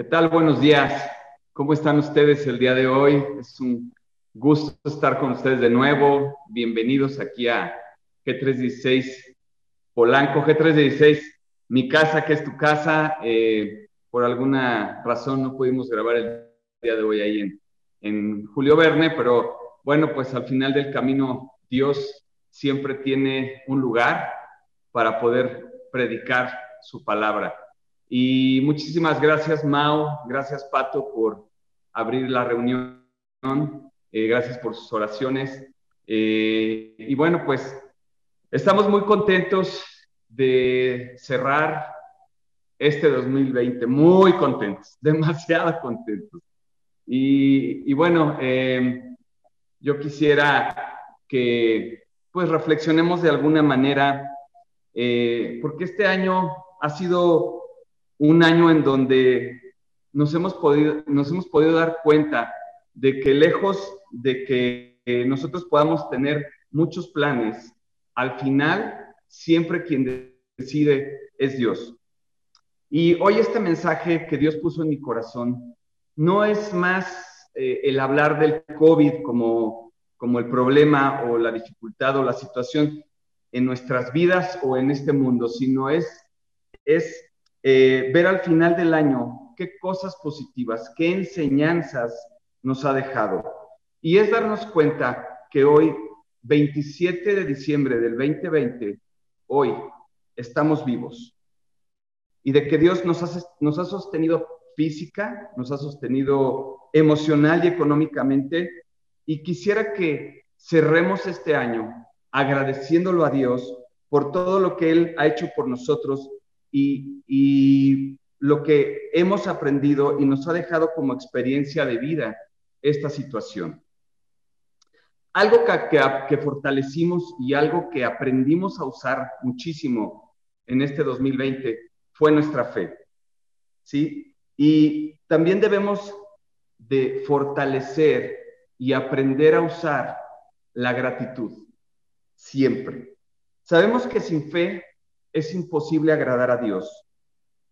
¿Qué tal? Buenos días. ¿Cómo están ustedes el día de hoy? Es un gusto estar con ustedes de nuevo. Bienvenidos aquí a G316 Polanco, G316, mi casa, que es tu casa. Eh, por alguna razón no pudimos grabar el día de hoy ahí en, en Julio Verne, pero bueno, pues al final del camino Dios siempre tiene un lugar para poder predicar su palabra. Y muchísimas gracias, Mao, gracias, Pato, por abrir la reunión. Eh, gracias por sus oraciones. Eh, y bueno, pues estamos muy contentos de cerrar este 2020, muy contentos, demasiado contentos. Y, bueno, eh, yo quisiera que pues reflexionemos de alguna manera, porque este año ha sido un año en donde nos hemos podido, nos hemos podido dar cuenta de que lejos de que nosotros podamos tener muchos planes, al final siempre quien decide es Dios. Y hoy este mensaje que Dios puso en mi corazón no es más eh, el hablar del COVID como, como el problema o la dificultad o la situación en nuestras vidas o en este mundo, sino es, es eh, ver al final del año qué cosas positivas, qué enseñanzas nos ha dejado. Y es darnos cuenta que hoy, 27 de diciembre del 2020, hoy estamos vivos. Y de que Dios nos ha, nos ha sostenido física, nos ha sostenido emocional y económicamente. Y quisiera que cerremos este año agradeciéndolo a Dios por todo lo que Él ha hecho por nosotros y, lo que hemos aprendido y nos ha dejado como experiencia de vida esta situación. Algo que, que, fortalecimos y algo que aprendimos a usar muchísimo en este 2020 fue nuestra fe. ¿Sí? Y también debemos de fortalecer y aprender a usar la gratitud siempre. Sabemos que sin fe es imposible agradar a Dios.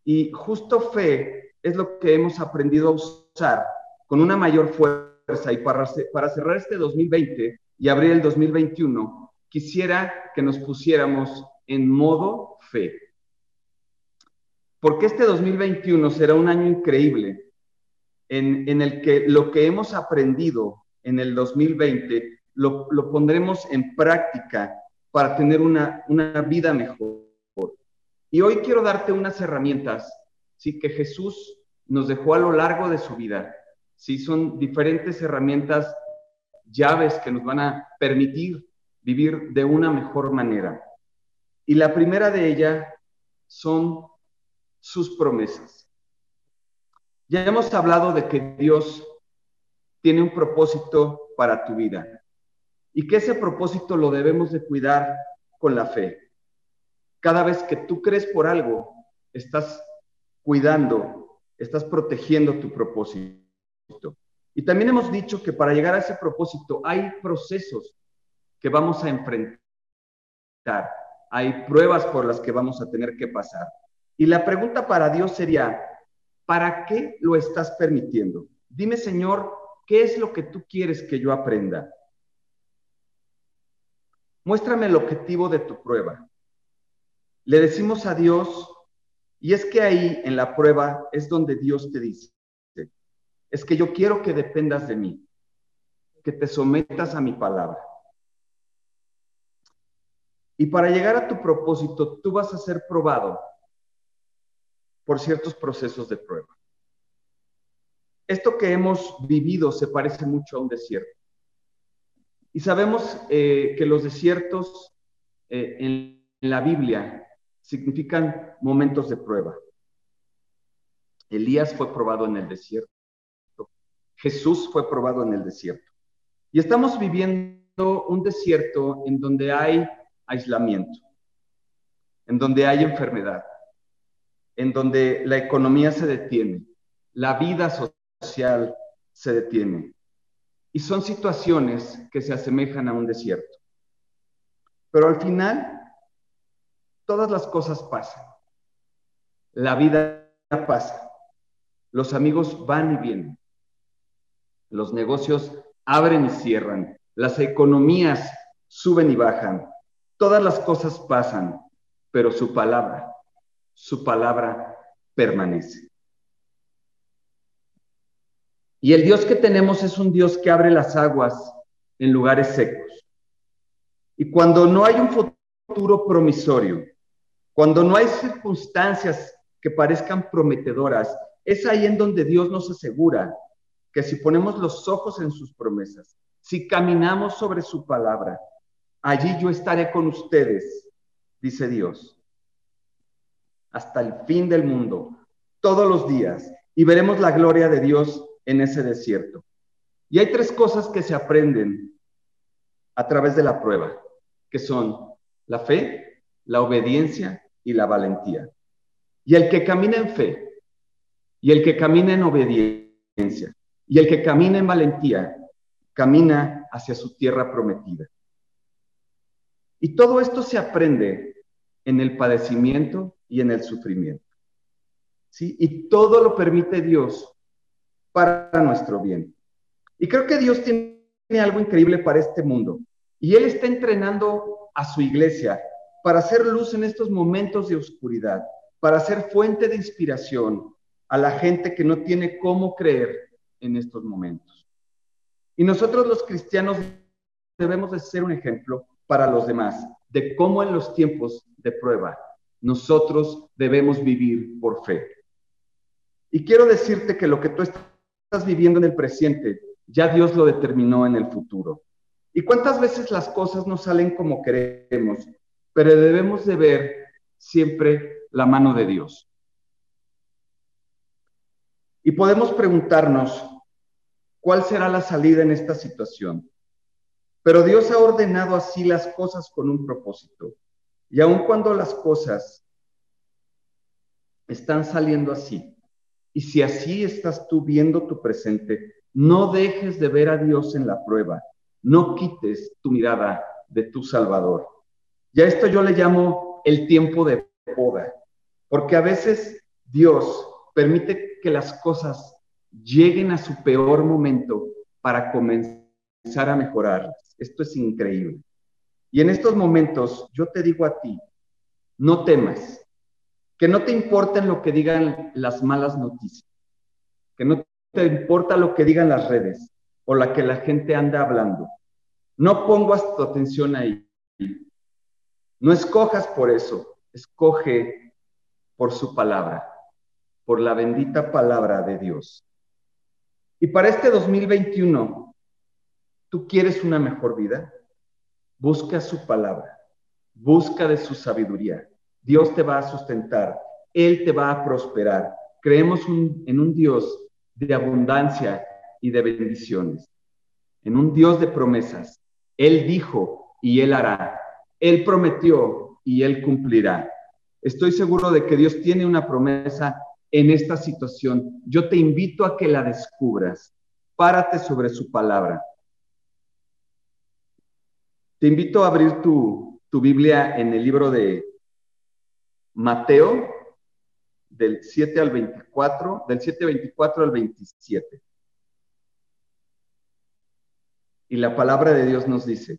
Y justo fe es lo que hemos aprendido a usar con una mayor fuerza. Y para, cerrar este 2020 y abrir el 2021, quisiera que nos pusiéramos en modo fe. Porque este 2021 será un año increíble en, en el que lo que hemos aprendido en el 2020 lo, lo pondremos en práctica para tener una, una vida mejor. Y hoy quiero darte unas herramientas, sí, que Jesús nos dejó a lo largo de su vida. Sí, son diferentes herramientas, llaves que nos van a permitir vivir de una mejor manera. Y la primera de ellas son sus promesas. Ya hemos hablado de que Dios tiene un propósito para tu vida y que ese propósito lo debemos de cuidar con la fe. Cada vez que tú crees por algo, estás cuidando, estás protegiendo tu propósito. Y también hemos dicho que para llegar a ese propósito hay procesos que vamos a enfrentar, hay pruebas por las que vamos a tener que pasar. Y la pregunta para Dios sería, ¿para qué lo estás permitiendo? Dime, Señor, ¿qué es lo que tú quieres que yo aprenda? Muéstrame el objetivo de tu prueba. Le decimos a Dios, y es que ahí en la prueba es donde Dios te dice, es que yo quiero que dependas de mí, que te sometas a mi palabra. Y para llegar a tu propósito, tú vas a ser probado por ciertos procesos de prueba. Esto que hemos vivido se parece mucho a un desierto. Y sabemos eh, que los desiertos eh, en la Biblia significan momentos de prueba. Elías fue probado en el desierto. Jesús fue probado en el desierto. Y estamos viviendo un desierto en donde hay aislamiento, en donde hay enfermedad, en donde la economía se detiene, la vida social se detiene. Y son situaciones que se asemejan a un desierto. Pero al final todas las cosas pasan. La vida pasa. los amigos van y vienen, los negocios abren y cierran, las economías suben y bajan, todas las cosas pasan, pero su palabra, su palabra permanece. Y el Dios que tenemos es un Dios que abre las aguas en lugares secos. Y cuando no hay un futuro promisorio, cuando no hay circunstancias que parezcan prometedoras, es ahí en donde Dios nos asegura que si ponemos los ojos en sus promesas, si caminamos sobre su palabra, allí yo estaré con ustedes, dice Dios, hasta el fin del mundo, todos los días, y veremos la gloria de Dios en ese desierto. Y hay tres cosas que se aprenden a través de la prueba, que son la fe, la obediencia y la valentía. Y el que camina en fe, y el que camina en obediencia, y el que camina en valentía, camina hacia su tierra prometida. Y todo esto se aprende en el padecimiento y en el sufrimiento. ¿Sí? Y todo lo permite Dios para nuestro bien. Y creo que Dios tiene algo increíble para este mundo. Y Él está entrenando a su iglesia para hacer luz en estos momentos de oscuridad, para ser fuente de inspiración a la gente que no tiene cómo creer en estos momentos. Y nosotros los cristianos debemos de ser un ejemplo para los demás de cómo en los tiempos de prueba nosotros debemos vivir por fe. Y quiero decirte que lo que tú estás viviendo en el presente, ya Dios lo determinó en el futuro. ¿Y cuántas veces las cosas no salen como queremos? Pero debemos de ver siempre la mano de Dios. Y podemos preguntarnos, ¿cuál será la salida en esta situación? Pero Dios ha ordenado así las cosas con un propósito. Y aun cuando las cosas están saliendo así, y si así estás tú viendo tu presente, no dejes de ver a Dios en la prueba. No quites tu mirada de tu Salvador. Ya esto yo le llamo el tiempo de poda, porque a veces Dios permite que las cosas lleguen a su peor momento para comenzar a mejorar. Esto es increíble. Y en estos momentos yo te digo a ti, no temas, que no te importen lo que digan las malas noticias, que no te importa lo que digan las redes o la que la gente anda hablando. No pongas tu atención ahí. No escojas por eso, escoge por su palabra, por la bendita palabra de Dios. Y para este 2021, ¿tú quieres una mejor vida? Busca su palabra, busca de su sabiduría Dios te va a sustentar, Él te va a prosperar. Creemos en un Dios de abundancia y de bendiciones, en un Dios de promesas. Él dijo y Él hará. Él prometió y Él cumplirá. Estoy seguro de que Dios tiene una promesa en esta situación. Yo te invito a que la descubras. Párate sobre su palabra. Te invito a abrir tu, tu Biblia en el libro de Mateo del 7 al 24, del 7 24 al 27. Y la palabra de Dios nos dice,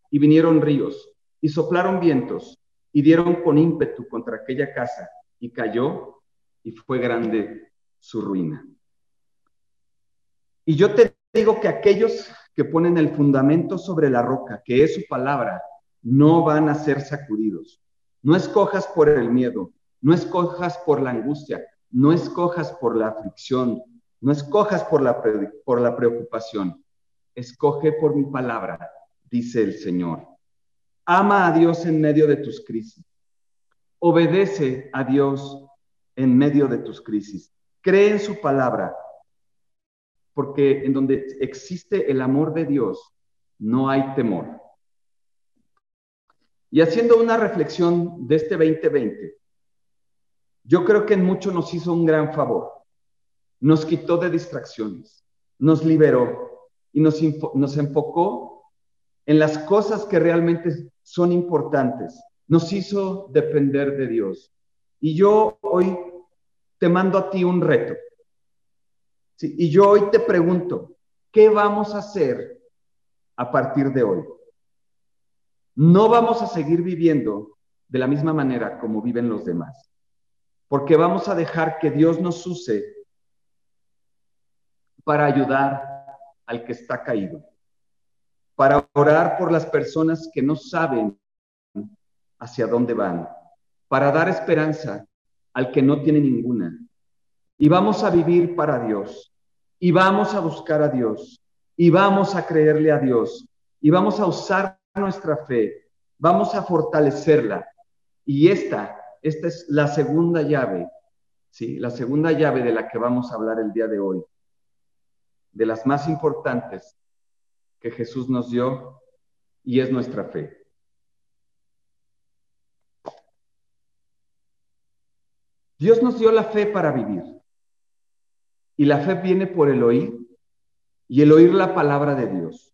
y vinieron ríos y soplaron vientos y dieron con ímpetu contra aquella casa y cayó y fue grande su ruina. Y yo te digo que aquellos que ponen el fundamento sobre la roca, que es su palabra, no van a ser sacudidos. No escojas por el miedo, no escojas por la angustia, no escojas por la aflicción, no escojas por la, por la preocupación. Escoge por mi palabra, dice el Señor. Ama a Dios en medio de tus crisis. Obedece a Dios en medio de tus crisis. cree en su palabra, porque en donde existe el amor de Dios, no hay temor. Y haciendo una reflexión de este 2020, yo creo que en mucho nos hizo un gran favor. Nos quitó de distracciones, nos liberó y nos, nos enfocó en las cosas que realmente son importantes. Nos hizo depender de Dios. Y yo hoy te mando a ti un reto. Y yo hoy te pregunto, ¿qué vamos a hacer a partir de hoy? No vamos a seguir viviendo de la misma manera como viven los demás, porque vamos a dejar que Dios nos use para ayudar al que está caído, para orar por las personas que no saben hacia dónde van, para dar esperanza al que no tiene ninguna. Y vamos a vivir para Dios. Y vamos a buscar a Dios. Y vamos a creerle a Dios. Y vamos a usar nuestra fe. Vamos a fortalecerla. Y esta, esta es la segunda llave, ¿sí? La segunda llave de la que vamos a hablar el día de hoy. De las más importantes que Jesús nos dio y es nuestra fe. Dios nos dio la fe para vivir. Y la fe viene por el oír y el oír la palabra de Dios.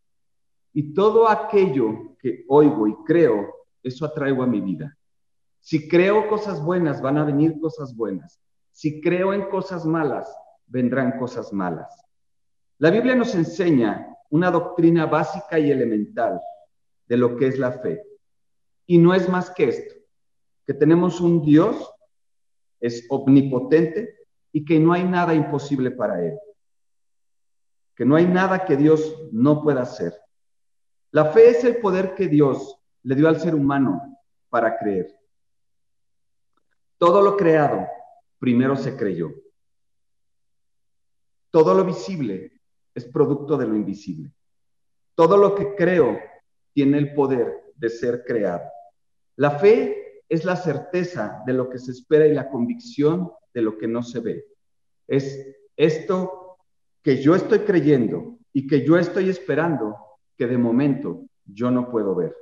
Y todo aquello que oigo y creo, eso atraigo a mi vida. Si creo cosas buenas, van a venir cosas buenas. Si creo en cosas malas, vendrán cosas malas. La Biblia nos enseña una doctrina básica y elemental de lo que es la fe. Y no es más que esto, que tenemos un Dios es omnipotente y que no hay nada imposible para él. Que no hay nada que Dios no pueda hacer. La fe es el poder que Dios le dio al ser humano para creer. Todo lo creado primero se creyó. Todo lo visible es producto de lo invisible. Todo lo que creo tiene el poder de ser creado. La fe es la certeza de lo que se espera y la convicción de lo que no se ve. Es esto que yo estoy creyendo y que yo estoy esperando que de momento yo no puedo ver.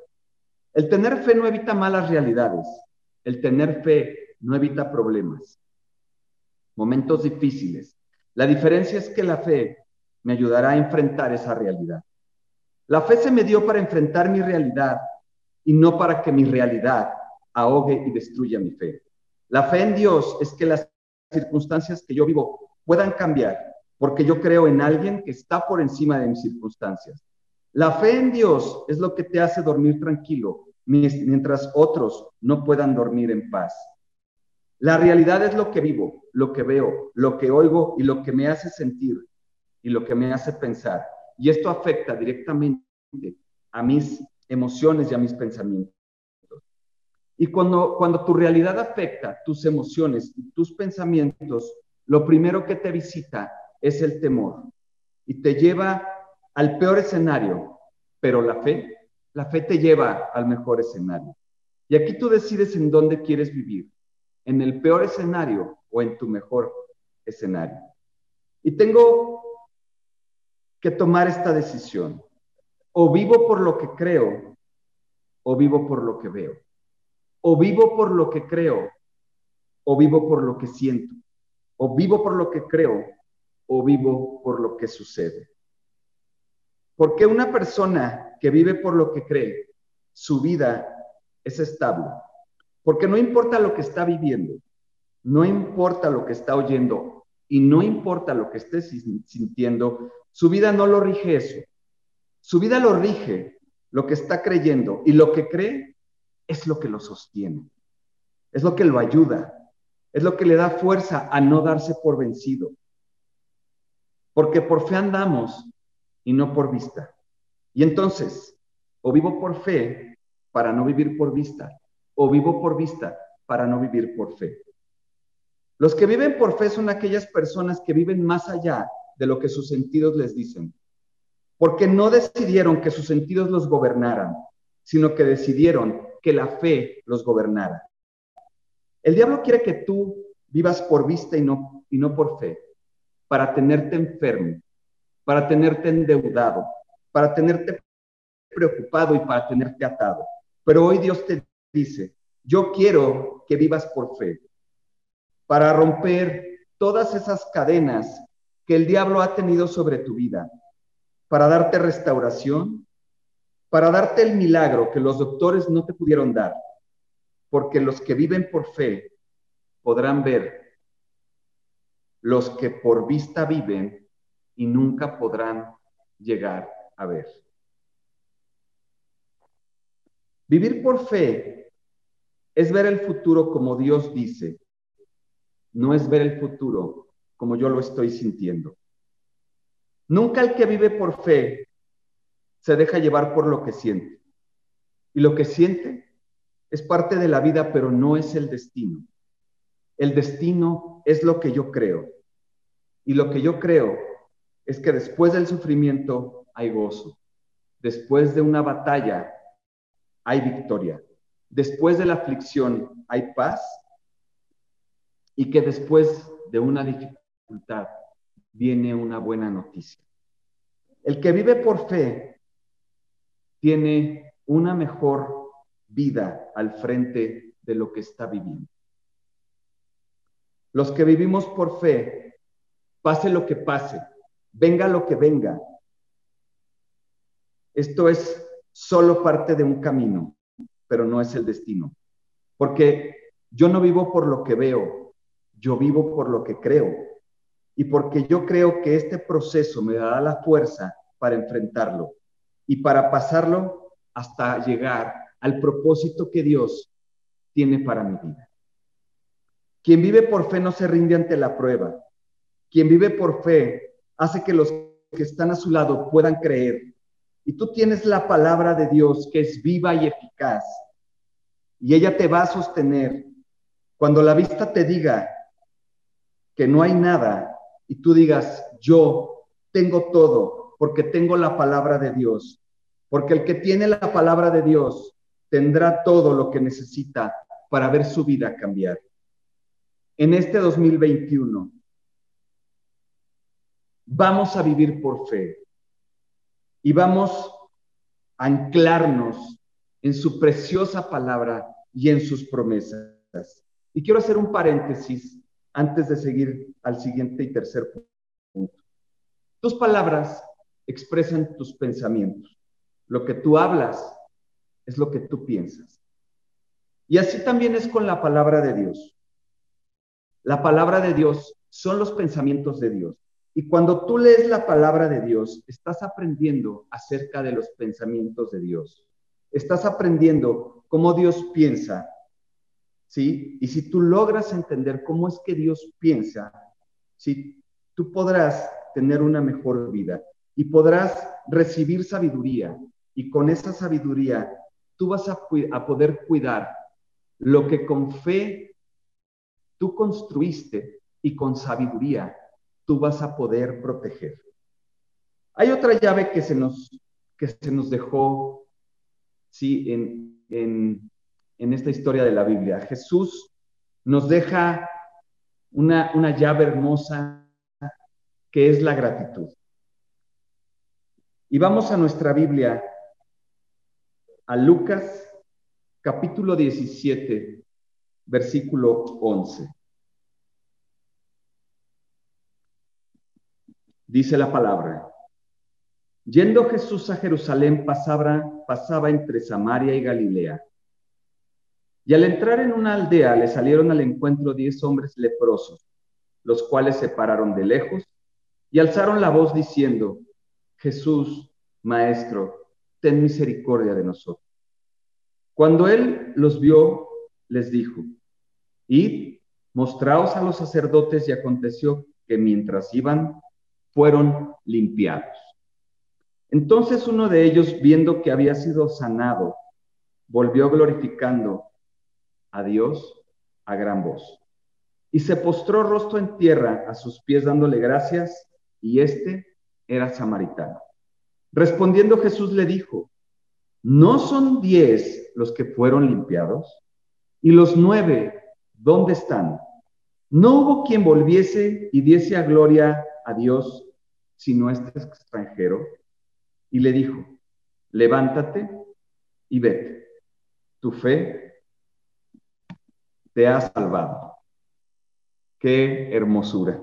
El tener fe no evita malas realidades. El tener fe no evita problemas, momentos difíciles. La diferencia es que la fe me ayudará a enfrentar esa realidad. La fe se me dio para enfrentar mi realidad y no para que mi realidad ahogue y destruya mi fe. La fe en Dios es que las circunstancias que yo vivo puedan cambiar, porque yo creo en alguien que está por encima de mis circunstancias. La fe en Dios es lo que te hace dormir tranquilo, mientras otros no puedan dormir en paz. La realidad es lo que vivo, lo que veo, lo que oigo y lo que me hace sentir y lo que me hace pensar. Y esto afecta directamente a mis emociones y a mis pensamientos. Y cuando, cuando tu realidad afecta tus emociones y tus pensamientos, lo primero que te visita es el temor y te lleva al peor escenario, pero la fe, la fe te lleva al mejor escenario. Y aquí tú decides en dónde quieres vivir, en el peor escenario o en tu mejor escenario. Y tengo que tomar esta decisión. O vivo por lo que creo o vivo por lo que veo. O vivo por lo que creo, o vivo por lo que siento. O vivo por lo que creo, o vivo por lo que sucede. Porque una persona que vive por lo que cree, su vida es estable. Porque no importa lo que está viviendo, no importa lo que está oyendo y no importa lo que esté sintiendo, su vida no lo rige eso. Su vida lo rige lo que está creyendo y lo que cree es lo que lo sostiene, es lo que lo ayuda, es lo que le da fuerza a no darse por vencido. Porque por fe andamos y no por vista. Y entonces, o vivo por fe para no vivir por vista, o vivo por vista para no vivir por fe. Los que viven por fe son aquellas personas que viven más allá de lo que sus sentidos les dicen, porque no decidieron que sus sentidos los gobernaran, sino que decidieron que la fe los gobernara. El diablo quiere que tú vivas por vista y no y no por fe, para tenerte enfermo, para tenerte endeudado, para tenerte preocupado y para tenerte atado. Pero hoy Dios te dice, yo quiero que vivas por fe, para romper todas esas cadenas que el diablo ha tenido sobre tu vida, para darte restauración, para darte el milagro que los doctores no te pudieron dar, porque los que viven por fe podrán ver, los que por vista viven y nunca podrán llegar a ver. Vivir por fe es ver el futuro como Dios dice, no es ver el futuro como yo lo estoy sintiendo. Nunca el que vive por fe se deja llevar por lo que siente. Y lo que siente es parte de la vida, pero no es el destino. El destino es lo que yo creo. Y lo que yo creo es que después del sufrimiento hay gozo. Después de una batalla hay victoria. Después de la aflicción hay paz. Y que después de una dificultad viene una buena noticia. El que vive por fe tiene una mejor vida al frente de lo que está viviendo. Los que vivimos por fe, pase lo que pase, venga lo que venga, esto es solo parte de un camino, pero no es el destino. Porque yo no vivo por lo que veo, yo vivo por lo que creo y porque yo creo que este proceso me dará la fuerza para enfrentarlo y para pasarlo hasta llegar al propósito que Dios tiene para mi vida. Quien vive por fe no se rinde ante la prueba. Quien vive por fe hace que los que están a su lado puedan creer. Y tú tienes la palabra de Dios que es viva y eficaz. Y ella te va a sostener. Cuando la vista te diga que no hay nada, y tú digas, yo tengo todo porque tengo la palabra de Dios, porque el que tiene la palabra de Dios tendrá todo lo que necesita para ver su vida cambiar. En este 2021 vamos a vivir por fe y vamos a anclarnos en su preciosa palabra y en sus promesas. Y quiero hacer un paréntesis antes de seguir al siguiente y tercer punto. Tus palabras expresan tus pensamientos. Lo que tú hablas es lo que tú piensas. Y así también es con la palabra de Dios. La palabra de Dios son los pensamientos de Dios. Y cuando tú lees la palabra de Dios, estás aprendiendo acerca de los pensamientos de Dios. Estás aprendiendo cómo Dios piensa ¿sí? Y si tú logras entender cómo es que Dios piensa, ¿sí? Tú podrás tener una mejor vida y podrás recibir sabiduría y con esa sabiduría tú vas a, poder cuidar lo que con fe tú construiste y con sabiduría tú vas a poder proteger. Hay otra llave que se nos, que se nos dejó, sí, en, en esta historia de la Biblia. Jesús nos deja una, una llave hermosa que es la gratitud. Y vamos a nuestra Biblia, a Lucas capítulo 17, versículo 11. Dice la palabra, yendo Jesús a Jerusalén pasaba, pasaba entre Samaria y Galilea. Y al entrar en una aldea le salieron al encuentro diez hombres leprosos, los cuales se pararon de lejos y alzaron la voz diciendo, Jesús, Maestro, ten misericordia de nosotros. Cuando él los vio, les dijo, Id, mostraos a los sacerdotes y aconteció que mientras iban, fueron limpiados. Entonces uno de ellos, viendo que había sido sanado, volvió glorificando a Dios a gran voz. Y se postró rostro en tierra a sus pies dándole gracias, y este era samaritano. Respondiendo Jesús le dijo, ¿no son diez los que fueron limpiados? ¿Y los nueve dónde están? No hubo quien volviese y diese a gloria a Dios, sino este extranjero. Y le dijo, levántate y vete. Tu fe te ha salvado. Qué hermosura.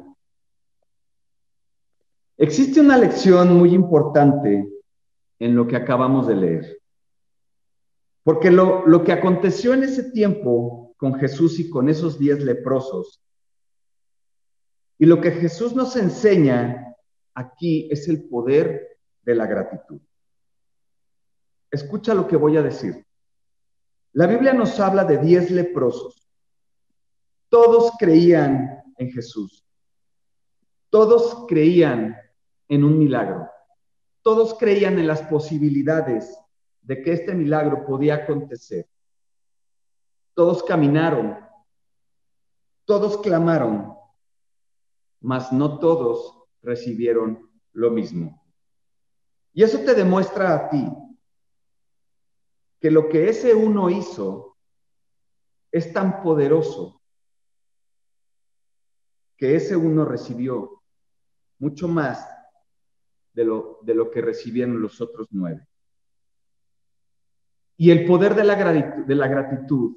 Existe una lección muy importante en lo que acabamos de leer. Porque lo, lo que aconteció en ese tiempo con Jesús y con esos diez leprosos y lo que Jesús nos enseña aquí es el poder de la gratitud. Escucha lo que voy a decir. La Biblia nos habla de diez leprosos. Todos creían en Jesús. Todos creían en un milagro. Todos creían en las posibilidades de que este milagro podía acontecer. Todos caminaron. Todos clamaron mas no todos recibieron lo mismo. Y eso te demuestra a ti que lo que ese uno hizo es tan poderoso que ese uno recibió mucho más de lo, de lo que recibieron los otros nueve. Y el poder de la, de la gratitud,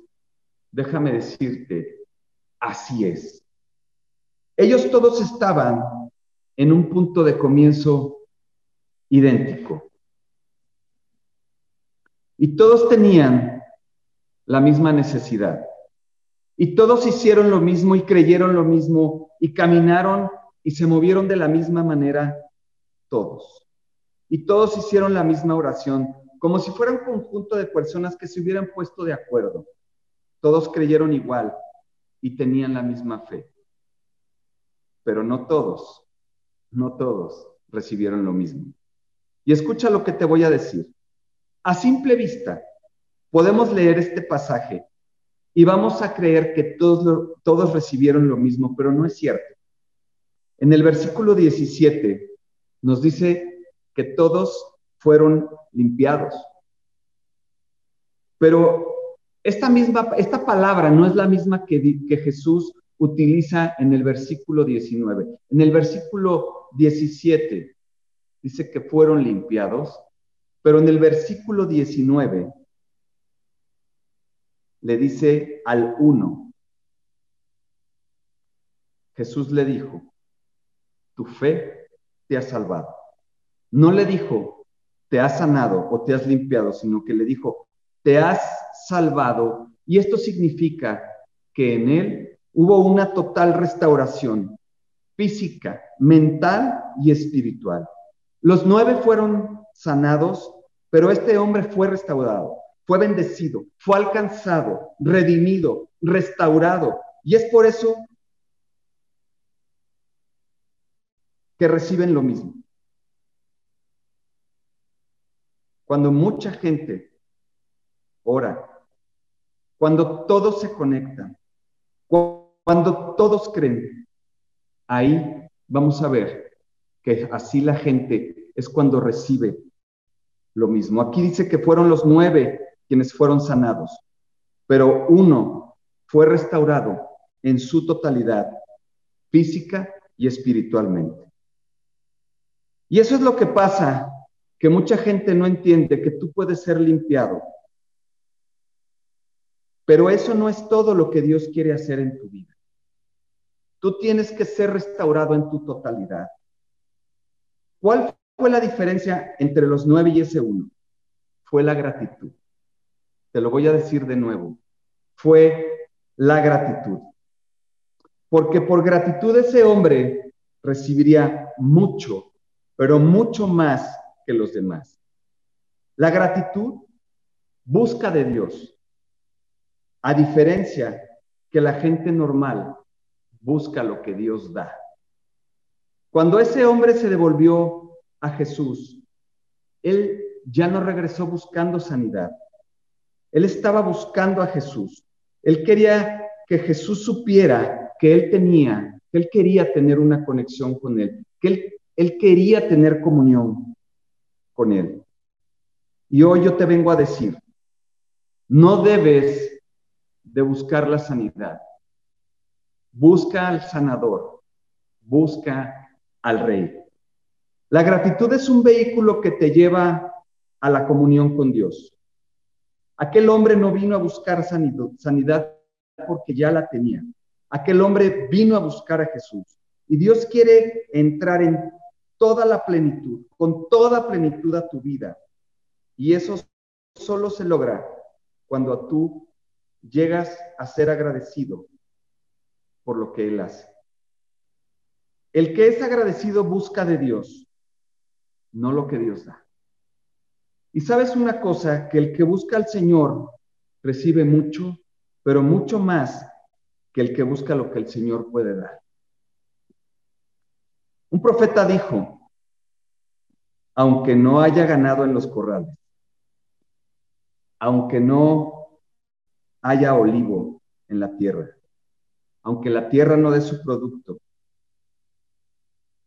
déjame decirte, así es. Ellos todos estaban en un punto de comienzo idéntico. Y todos tenían la misma necesidad. Y todos hicieron lo mismo y creyeron lo mismo y caminaron y se movieron de la misma manera todos. Y todos hicieron la misma oración, como si fuera un conjunto de personas que se hubieran puesto de acuerdo. Todos creyeron igual y tenían la misma fe pero no todos, no todos recibieron lo mismo. Y escucha lo que te voy a decir. A simple vista, podemos leer este pasaje y vamos a creer que todos, todos recibieron lo mismo, pero no es cierto. En el versículo 17 nos dice que todos fueron limpiados. Pero esta misma, esta palabra no es la misma que, que Jesús utiliza en el versículo 19. En el versículo 17 dice que fueron limpiados, pero en el versículo 19 le dice al uno, Jesús le dijo, tu fe te ha salvado. No le dijo, te has sanado o te has limpiado, sino que le dijo, te has salvado. Y esto significa que en él hubo una total restauración física, mental y espiritual. Los nueve fueron sanados, pero este hombre fue restaurado, fue bendecido, fue alcanzado, redimido, restaurado. Y es por eso que reciben lo mismo. Cuando mucha gente ora, cuando todos se conectan, cuando todos creen, ahí vamos a ver que así la gente es cuando recibe lo mismo. Aquí dice que fueron los nueve quienes fueron sanados, pero uno fue restaurado en su totalidad, física y espiritualmente. Y eso es lo que pasa, que mucha gente no entiende que tú puedes ser limpiado. Pero eso no es todo lo que Dios quiere hacer en tu vida. Tú tienes que ser restaurado en tu totalidad. ¿Cuál fue la diferencia entre los nueve y ese uno? Fue la gratitud. Te lo voy a decir de nuevo. Fue la gratitud. Porque por gratitud ese hombre recibiría mucho, pero mucho más que los demás. La gratitud busca de Dios, a diferencia que la gente normal busca lo que Dios da. Cuando ese hombre se devolvió a Jesús, él ya no regresó buscando sanidad. Él estaba buscando a Jesús. Él quería que Jesús supiera que él tenía, que él quería tener una conexión con él, que él, él quería tener comunión con él. Y hoy yo te vengo a decir, no debes de buscar la sanidad busca al sanador, busca al rey. La gratitud es un vehículo que te lleva a la comunión con Dios. Aquel hombre no vino a buscar sanidad porque ya la tenía. Aquel hombre vino a buscar a Jesús. Y Dios quiere entrar en toda la plenitud, con toda plenitud a tu vida. Y eso solo se logra cuando tú llegas a ser agradecido por lo que Él hace. El que es agradecido busca de Dios, no lo que Dios da. Y sabes una cosa, que el que busca al Señor recibe mucho, pero mucho más que el que busca lo que el Señor puede dar. Un profeta dijo, aunque no haya ganado en los corrales, aunque no haya olivo en la tierra, aunque la tierra no dé su producto,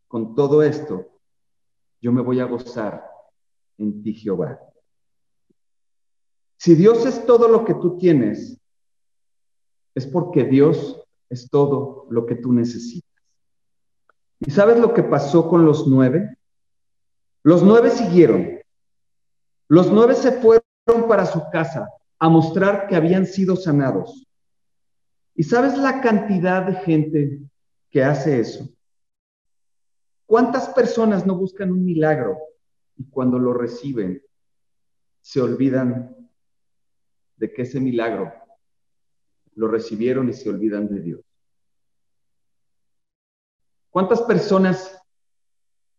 con todo esto, yo me voy a gozar en ti, Jehová. Si Dios es todo lo que tú tienes, es porque Dios es todo lo que tú necesitas. ¿Y sabes lo que pasó con los nueve? Los nueve siguieron. Los nueve se fueron para su casa a mostrar que habían sido sanados. ¿Y sabes la cantidad de gente que hace eso? ¿Cuántas personas no buscan un milagro y cuando lo reciben se olvidan de que ese milagro lo recibieron y se olvidan de Dios? ¿Cuántas personas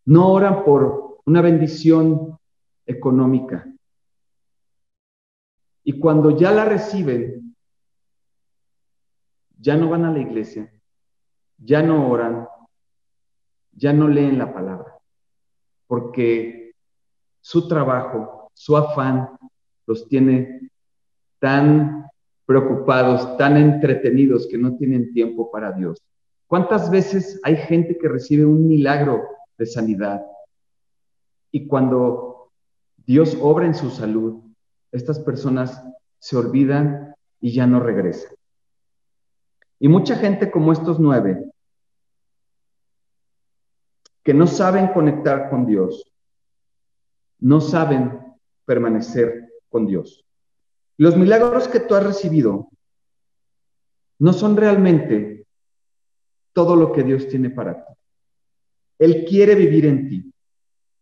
no oran por una bendición económica? Y cuando ya la reciben, ya no van a la iglesia, ya no oran, ya no leen la palabra, porque su trabajo, su afán los tiene tan preocupados, tan entretenidos que no tienen tiempo para Dios. ¿Cuántas veces hay gente que recibe un milagro de sanidad y cuando Dios obra en su salud, estas personas se olvidan y ya no regresan? Y mucha gente como estos nueve, que no saben conectar con Dios, no saben permanecer con Dios. Los milagros que tú has recibido no son realmente todo lo que Dios tiene para ti. Él quiere vivir en ti.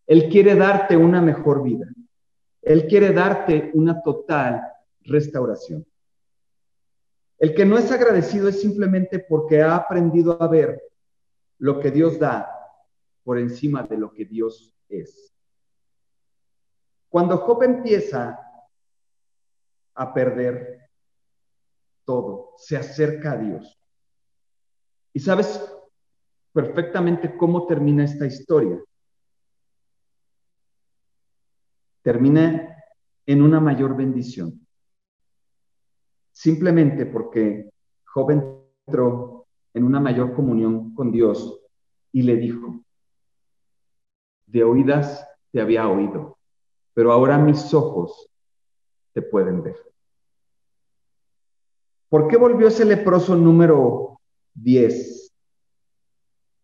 Él quiere darte una mejor vida. Él quiere darte una total restauración. El que no es agradecido es simplemente porque ha aprendido a ver lo que Dios da por encima de lo que Dios es. Cuando Job empieza a perder todo, se acerca a Dios. Y sabes perfectamente cómo termina esta historia. Termina en una mayor bendición. Simplemente porque Job entró en una mayor comunión con Dios y le dijo, de oídas te había oído, pero ahora mis ojos te pueden ver. ¿Por qué volvió ese leproso número 10.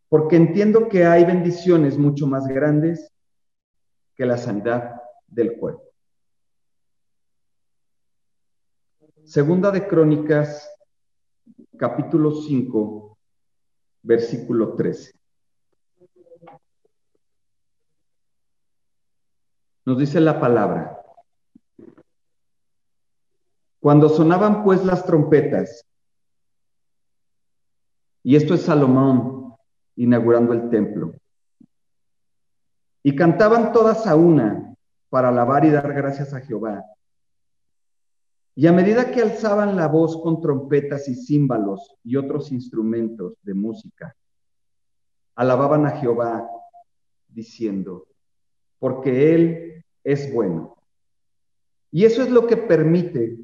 Porque entiendo que hay bendiciones mucho más grandes que la sanidad del cuerpo. Segunda de Crónicas, capítulo 5, versículo 13. Nos dice la palabra. Cuando sonaban pues las trompetas y esto es Salomón inaugurando el templo. Y cantaban todas a una para alabar y dar gracias a Jehová. Y a medida que alzaban la voz con trompetas y címbalos y otros instrumentos de música, alababan a Jehová diciendo, porque Él es bueno. Y eso es lo que permite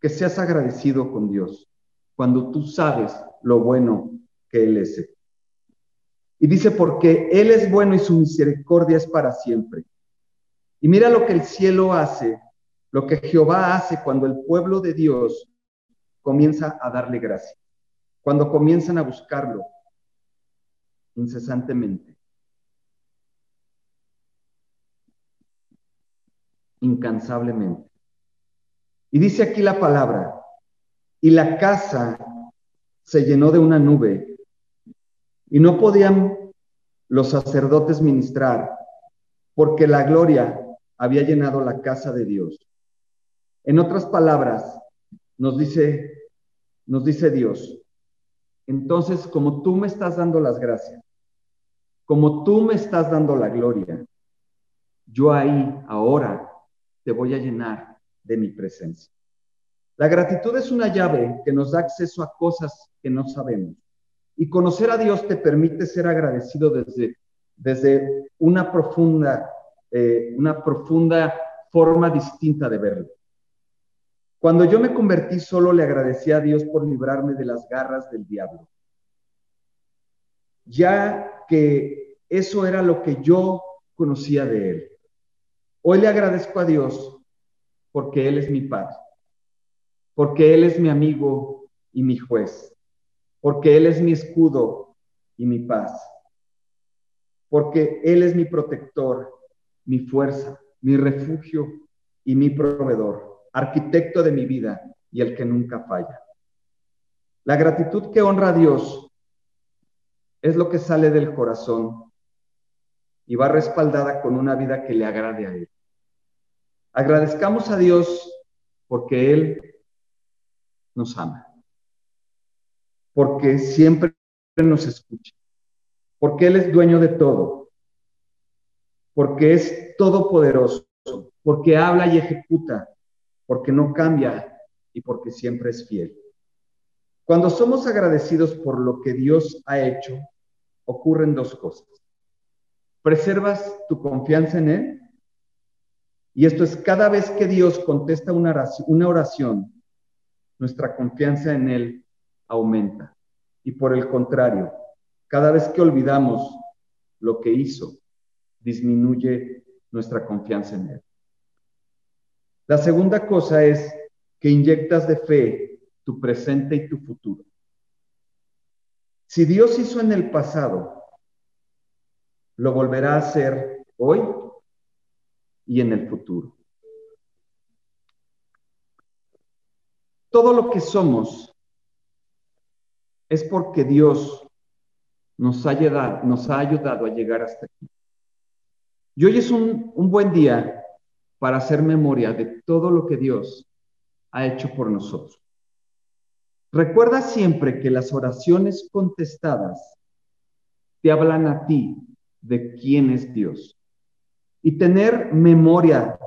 que seas agradecido con Dios, cuando tú sabes lo bueno que Él es. Y dice, porque Él es bueno y su misericordia es para siempre. Y mira lo que el cielo hace, lo que Jehová hace cuando el pueblo de Dios comienza a darle gracia. cuando comienzan a buscarlo incesantemente, incansablemente. Y dice aquí la palabra, y la casa se llenó de una nube, y no podían los sacerdotes ministrar, porque la gloria había llenado la casa de Dios. En otras palabras, nos dice, nos dice Dios, entonces como tú me estás dando las gracias, como tú me estás dando la gloria, yo ahí, ahora, te voy a llenar de mi presencia. La gratitud es una llave que nos da acceso a cosas que no sabemos. Y conocer a Dios te permite ser agradecido desde, desde una profunda, eh, una profunda forma distinta de verlo. Cuando yo me convertí solo le agradecí a Dios por librarme de las garras del diablo. Ya que eso era lo que yo conocía de él. Hoy le agradezco a Dios porque Él es mi Padre, porque Él es mi amigo y mi juez, porque Él es mi escudo y mi paz, porque Él es mi protector, mi fuerza, mi refugio y mi proveedor, arquitecto de mi vida y el que nunca falla. La gratitud que honra a Dios es lo que sale del corazón y va respaldada con una vida que le agrade a Él. Agradezcamos a Dios porque Él nos ama, porque siempre nos escucha, porque Él es dueño de todo, porque es todopoderoso, porque habla y ejecuta, porque no cambia y porque siempre es fiel. Cuando somos agradecidos por lo que Dios ha hecho, ocurren dos cosas. Preservas tu confianza en Él y esto es cada vez que Dios contesta una oración, una oración, nuestra confianza en Él aumenta. Y por el contrario, cada vez que olvidamos lo que hizo, disminuye nuestra confianza en Él. La segunda cosa es que inyectas de fe tu presente y tu futuro. Si Dios hizo en el pasado, lo volverá a hacer hoy y en el futuro. Todo lo que somos es porque Dios nos ha ayudado, nos ha ayudado a llegar hasta aquí. Y hoy es un, un buen día para hacer memoria de todo lo que Dios ha hecho por nosotros. Recuerda siempre que las oraciones contestadas te hablan a ti de quién es Dios y tener memoria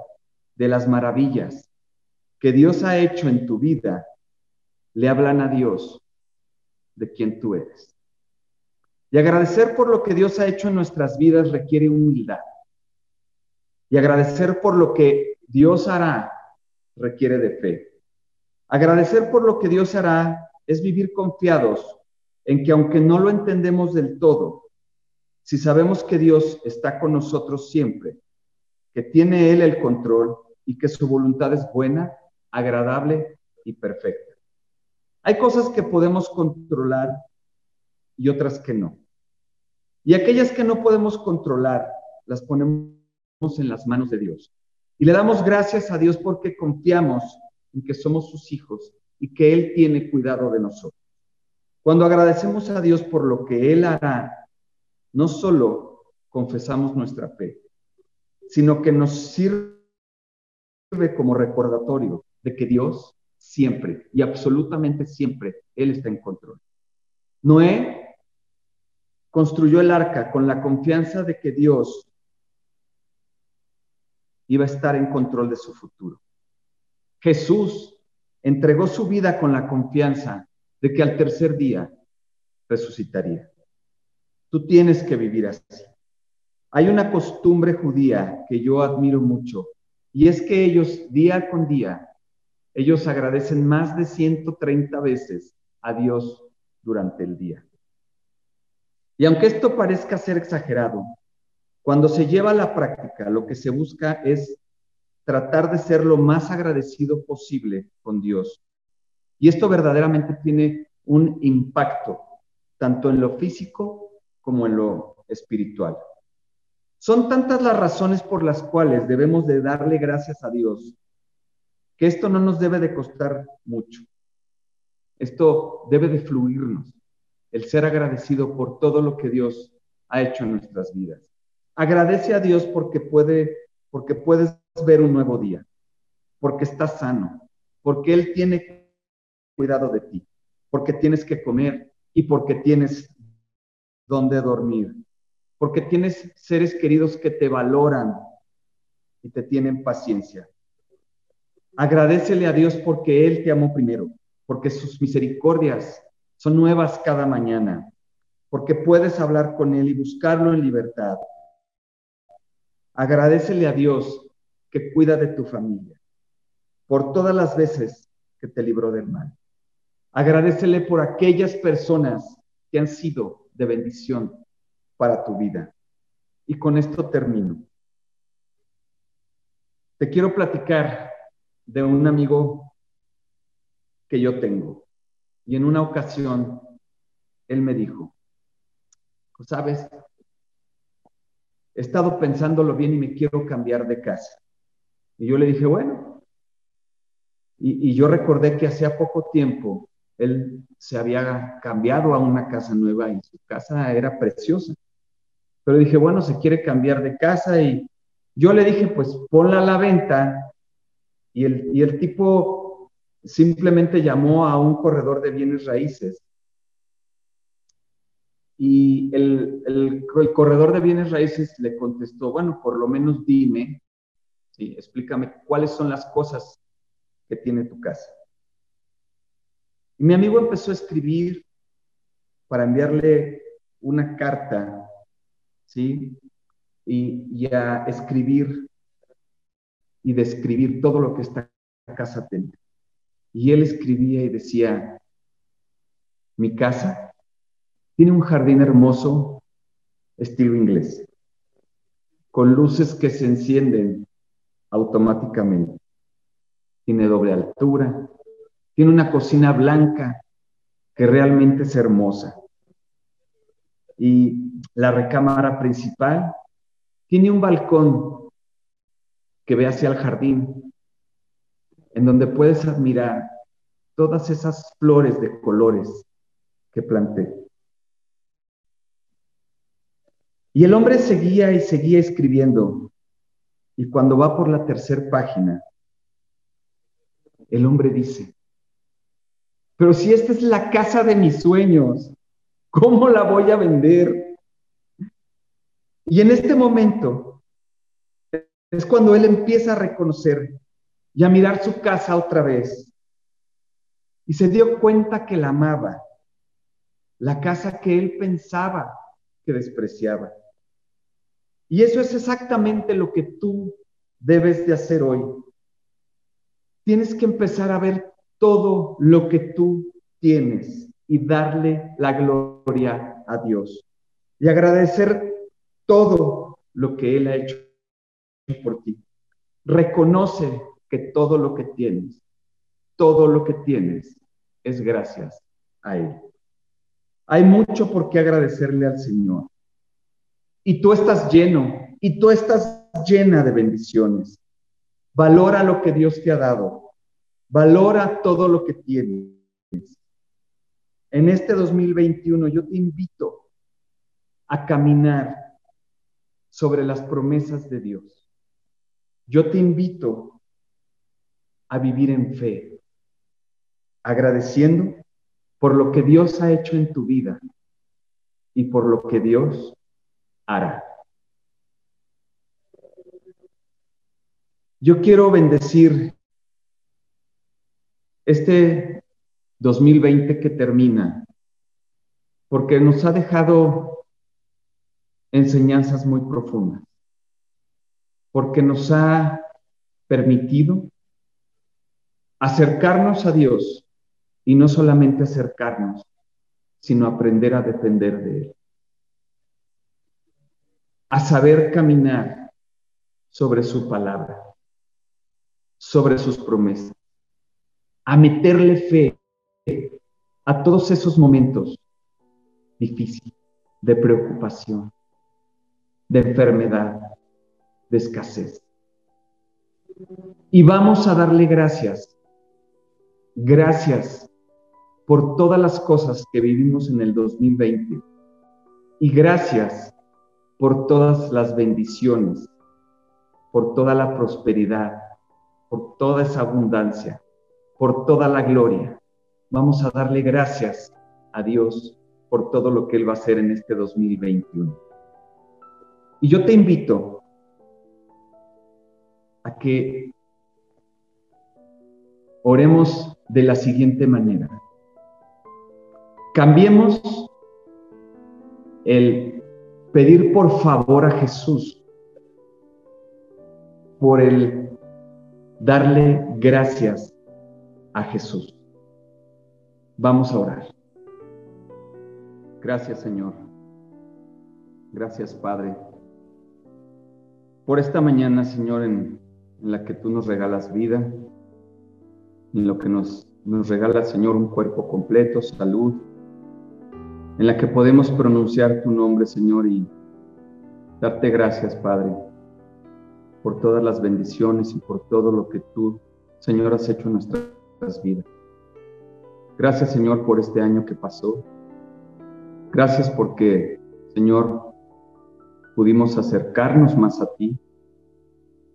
de las maravillas que Dios ha hecho en tu vida, le hablan a Dios de quien tú eres. Y agradecer por lo que Dios ha hecho en nuestras vidas requiere humildad. Y agradecer por lo que Dios hará requiere de fe. Agradecer por lo que Dios hará es vivir confiados en que aunque no lo entendemos del todo, si sabemos que Dios está con nosotros siempre, que tiene Él el control y que su voluntad es buena, agradable y perfecta. Hay cosas que podemos controlar y otras que no. Y aquellas que no podemos controlar, las ponemos en las manos de Dios. Y le damos gracias a Dios porque confiamos en que somos sus hijos y que Él tiene cuidado de nosotros. Cuando agradecemos a Dios por lo que Él hará, no solo confesamos nuestra fe, sino que nos sirve como recordatorio de que Dios siempre y absolutamente siempre, Él está en control. Noé construyó el arca con la confianza de que Dios iba a estar en control de su futuro. Jesús entregó su vida con la confianza de que al tercer día resucitaría. Tú tienes que vivir así. Hay una costumbre judía que yo admiro mucho y es que ellos día con día, ellos agradecen más de 130 veces a Dios durante el día. Y aunque esto parezca ser exagerado, cuando se lleva a la práctica, lo que se busca es tratar de ser lo más agradecido posible con Dios. Y esto verdaderamente tiene un impacto, tanto en lo físico como en lo espiritual. Son tantas las razones por las cuales debemos de darle gracias a Dios, que esto no nos debe de costar mucho. Esto debe de fluirnos, el ser agradecido por todo lo que Dios ha hecho en nuestras vidas. Agradece a Dios porque porque puedes ver un nuevo día, porque estás sano, porque Él tiene cuidado de ti, porque tienes que comer y porque tienes donde dormir, porque tienes seres queridos que te valoran y te tienen paciencia. Agradecele a Dios porque Él te amó primero, porque sus misericordias son nuevas cada mañana, porque puedes hablar con Él y buscarlo en libertad. Agradecele a Dios que cuida de tu familia, por todas las veces que te libró del mal. Agradecele por aquellas personas que han sido de bendición para tu vida. Y con esto termino. Te quiero platicar de un amigo que yo tengo. Y en una ocasión, él me dijo, sabes, he estado pensándolo bien y me quiero cambiar de casa. Y yo le dije, bueno, y, y yo recordé que hacía poco tiempo él se había cambiado a una casa nueva y su casa era preciosa. Pero dije, bueno, se quiere cambiar de casa y yo le dije, pues ponla a la venta. Y el, y el tipo simplemente llamó a un corredor de bienes raíces. Y el, el, corredor de bienes raíces le contestó, bueno, por lo menos dime, ¿sí? explícame cuáles son las cosas que tiene tu casa. Y mi amigo empezó a escribir para enviarle una carta, ¿sí? Y, a escribir y describir todo lo que esta casa tenía. Y él escribía y decía, mi casa tiene un jardín hermoso, estilo inglés, con luces que se encienden automáticamente. Tiene doble altura, tiene una cocina blanca que realmente es hermosa. Y la recámara principal tiene un balcón que ve hacia el jardín, en donde puedes admirar todas esas flores de colores que planté. Y el hombre seguía y seguía escribiendo. Y cuando va por la tercera página, el hombre dice, pero si esta es la casa de mis sueños, ¿cómo la voy a vender? Y en este momento es cuando él empieza a reconocer y a mirar su casa otra vez. Y se dio cuenta que la amaba, la casa que él pensaba que despreciaba. Y eso es exactamente lo que tú debes de hacer hoy. Tienes que empezar a ver todo lo que tú tienes y darle la gloria a Dios. Y agradecer todo lo que Él ha hecho por ti. Reconoce que todo lo que tienes, todo lo que tienes es gracias a Él. Hay mucho por qué agradecerle al Señor. Y tú estás lleno, y tú estás llena de bendiciones. Valora lo que Dios te ha dado Valora todo lo que tienes. En este 2021 yo te invito a caminar sobre las promesas de Dios. Yo te invito a vivir en fe, agradeciendo por lo que Dios ha hecho en tu vida y por lo que Dios hará. Yo quiero bendecir este 2020 que termina, porque nos ha dejado enseñanzas muy profundas, porque nos ha permitido acercarnos a Dios y no solamente acercarnos, sino aprender a depender de Él, a saber caminar sobre su palabra, sobre sus promesas a meterle fe a todos esos momentos difíciles de preocupación, de enfermedad, de escasez. Y vamos a darle gracias. Gracias por todas las cosas que vivimos en el 2020. Y gracias por todas las bendiciones, por toda la prosperidad, por toda esa abundancia, por toda la gloria. Vamos a darle gracias a Dios por todo lo que Él va a hacer en este 2021. Y yo te invito a que oremos de la siguiente manera. Cambiemos el pedir por favor a Jesús por el darle gracias a Jesús. Vamos a orar. Gracias Señor. Gracias Padre. Por esta mañana, Señor, en, la que tú nos regalas vida, en lo que nos, nos regala, Señor, un cuerpo completo, salud, en la que podemos pronunciar tu nombre, Señor, y darte gracias, Padre, por todas las bendiciones y por todo lo que tú, Señor, has hecho en nuestras vidas. Gracias, Señor, por este año que pasó. Gracias porque, Señor, pudimos acercarnos más a ti.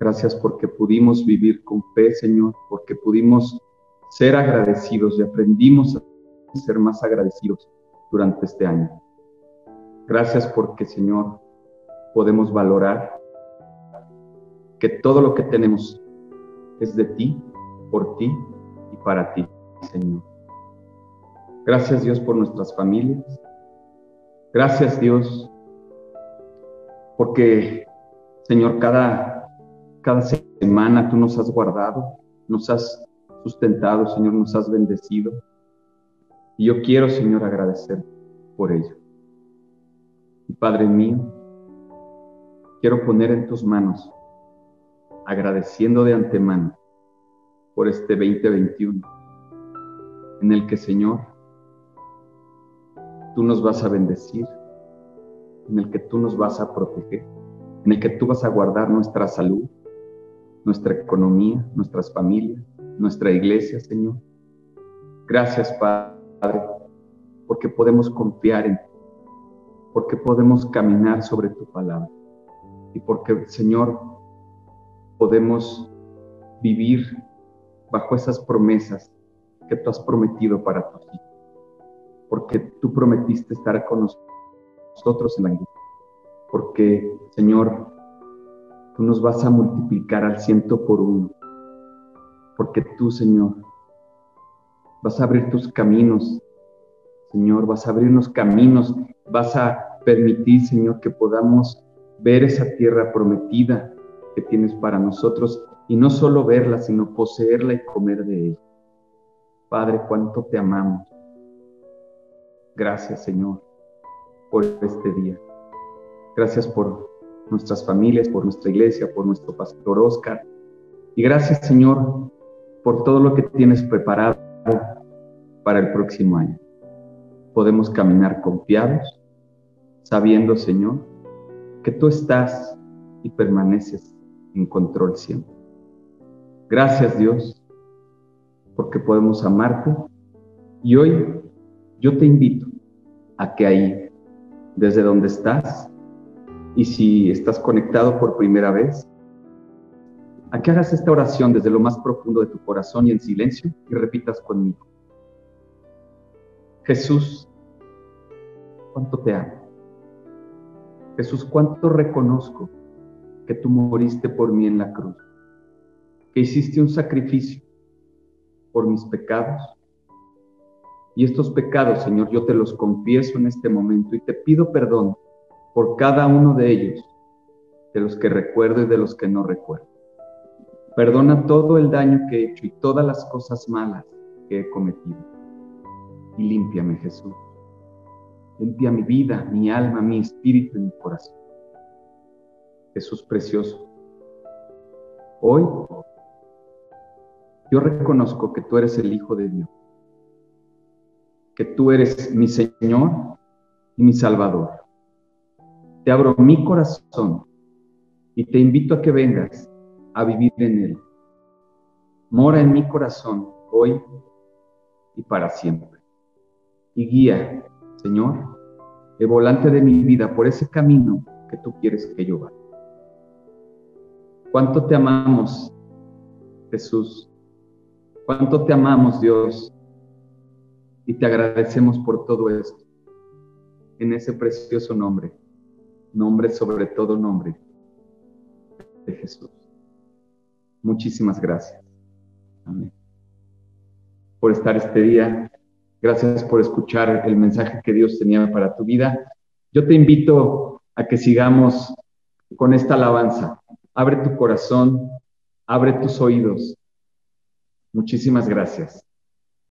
Gracias porque pudimos vivir con fe, Señor, porque pudimos ser agradecidos y aprendimos a ser más agradecidos durante este año. Gracias porque, Señor, podemos valorar que todo lo que tenemos es de ti, por ti y para ti, Señor. Gracias Dios por nuestras familias. Gracias Dios porque, Señor, cada, cada semana tú nos has guardado, nos has sustentado, Señor, nos has bendecido. Y yo quiero, Señor, agradecer por ello. Y Padre mío, quiero poner en tus manos, agradeciendo de antemano por este 2021, en el que, Señor, tú nos vas a bendecir, en el que tú nos vas a proteger, en el que tú vas a guardar nuestra salud, nuestra economía, nuestras familias, nuestra iglesia, Señor. Gracias, Padre, porque podemos confiar en ti, porque podemos caminar sobre tu palabra y porque, Señor, podemos vivir bajo esas promesas que tú has prometido para tu hijos, porque tú prometiste estar con nosotros en la iglesia. Porque, Señor, tú nos vas a multiplicar al ciento por uno. Porque tú, Señor, vas a abrir tus caminos. Señor, vas a abrirnos caminos. Vas a permitir, Señor, que podamos ver esa tierra prometida que tienes para nosotros y no solo verla, sino poseerla y comer de ella. Padre, cuánto te amamos. Gracias, Señor por este día. Gracias por nuestras familias, por nuestra iglesia, por nuestro pastor Oscar. Y gracias, Señor, por todo lo que tienes preparado para el próximo año. Podemos caminar confiados, sabiendo, Señor, que tú estás y permaneces en control siempre. Gracias, Dios, porque podemos amarte. Y hoy yo te invito a que ahí desde donde estás y si estás conectado por primera vez, a que hagas esta oración desde lo más profundo de tu corazón y en silencio y repitas conmigo. Jesús, cuánto te amo. Jesús, cuánto reconozco que tú moriste por mí en la cruz, que hiciste un sacrificio por mis pecados y estos pecados, Señor, yo te los confieso en este momento y te pido perdón por cada uno de ellos, de los que recuerdo y de los que no recuerdo. Perdona todo el daño que he hecho y todas las cosas malas que he cometido. Y límpiame, Jesús. Limpia mi vida, mi alma, mi espíritu y mi corazón. Jesús precioso. Hoy yo reconozco que tú eres el Hijo de Dios que tú eres mi Señor y mi Salvador. Te abro mi corazón y te invito a que vengas a vivir en él. Mora en mi corazón hoy y para siempre. Y guía, Señor, el volante de mi vida por ese camino que tú quieres que yo vaya. ¿Cuánto te amamos, Jesús? ¿Cuánto te amamos, Dios? Y te agradecemos por todo esto. En ese precioso nombre, nombre sobre todo nombre de Jesús. Muchísimas gracias. Amén. Por estar este día. Gracias por escuchar el mensaje que Dios tenía para tu vida. Yo te invito a que sigamos con esta alabanza. Abre tu corazón, abre tus oídos. Muchísimas gracias.